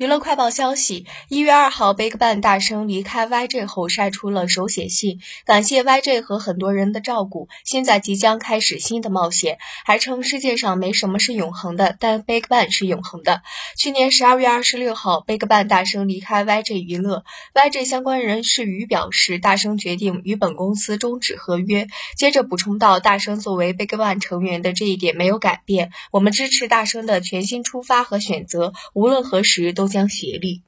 娱乐快报消息：一月二号，BigBang 大声离开 YG 后晒出了手写信，感谢 YG 和很多人的照顾，现在即将开始新的冒险。还称世界上没什么是永恒的，但 BigBang 是永恒的。去年十二月二十六号，BigBang 大声离开 YG 娱乐，YG 相关人士于表示，大声决定与本公司终止合约。接着补充到，大声作为 BigBang 成员的这一点没有改变，我们支持大声的全新出发和选择，无论何时都。将协力。